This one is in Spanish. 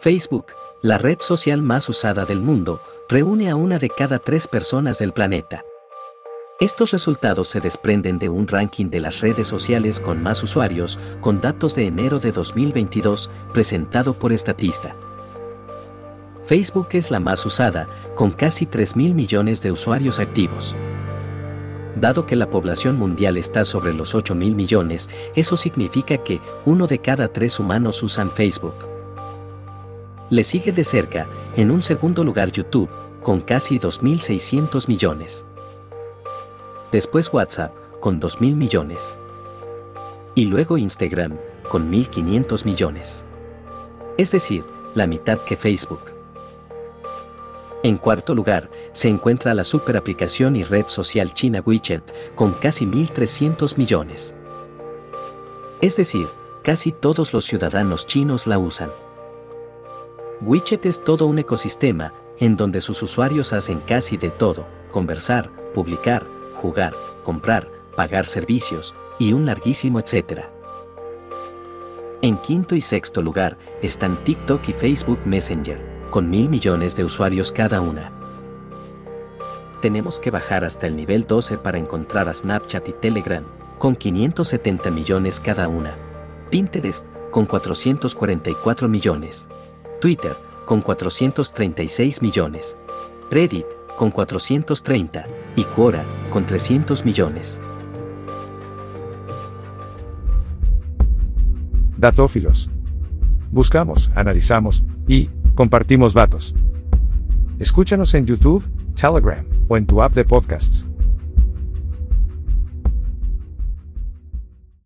Facebook, la red social más usada del mundo, reúne a una de cada tres personas del planeta. Estos resultados se desprenden de un ranking de las redes sociales con más usuarios, con datos de enero de 2022, presentado por Estatista. Facebook es la más usada, con casi 3.000 millones de usuarios activos. Dado que la población mundial está sobre los 8.000 millones, eso significa que uno de cada tres humanos usan Facebook. Le sigue de cerca, en un segundo lugar YouTube, con casi 2.600 millones. Después WhatsApp, con 2.000 millones. Y luego Instagram, con 1.500 millones. Es decir, la mitad que Facebook. En cuarto lugar, se encuentra la superaplicación y red social china WeChat, con casi 1.300 millones. Es decir, casi todos los ciudadanos chinos la usan. WeChat es todo un ecosistema en donde sus usuarios hacen casi de todo, conversar, publicar, jugar, comprar, pagar servicios y un larguísimo etcétera. En quinto y sexto lugar están TikTok y Facebook Messenger, con mil millones de usuarios cada una. Tenemos que bajar hasta el nivel 12 para encontrar a Snapchat y Telegram, con 570 millones cada una. Pinterest, con 444 millones. Twitter, con 436 millones. Reddit, con 430. Y Quora, con 300 millones. Datófilos. Buscamos, analizamos y compartimos datos. Escúchanos en YouTube, Telegram o en tu app de podcasts.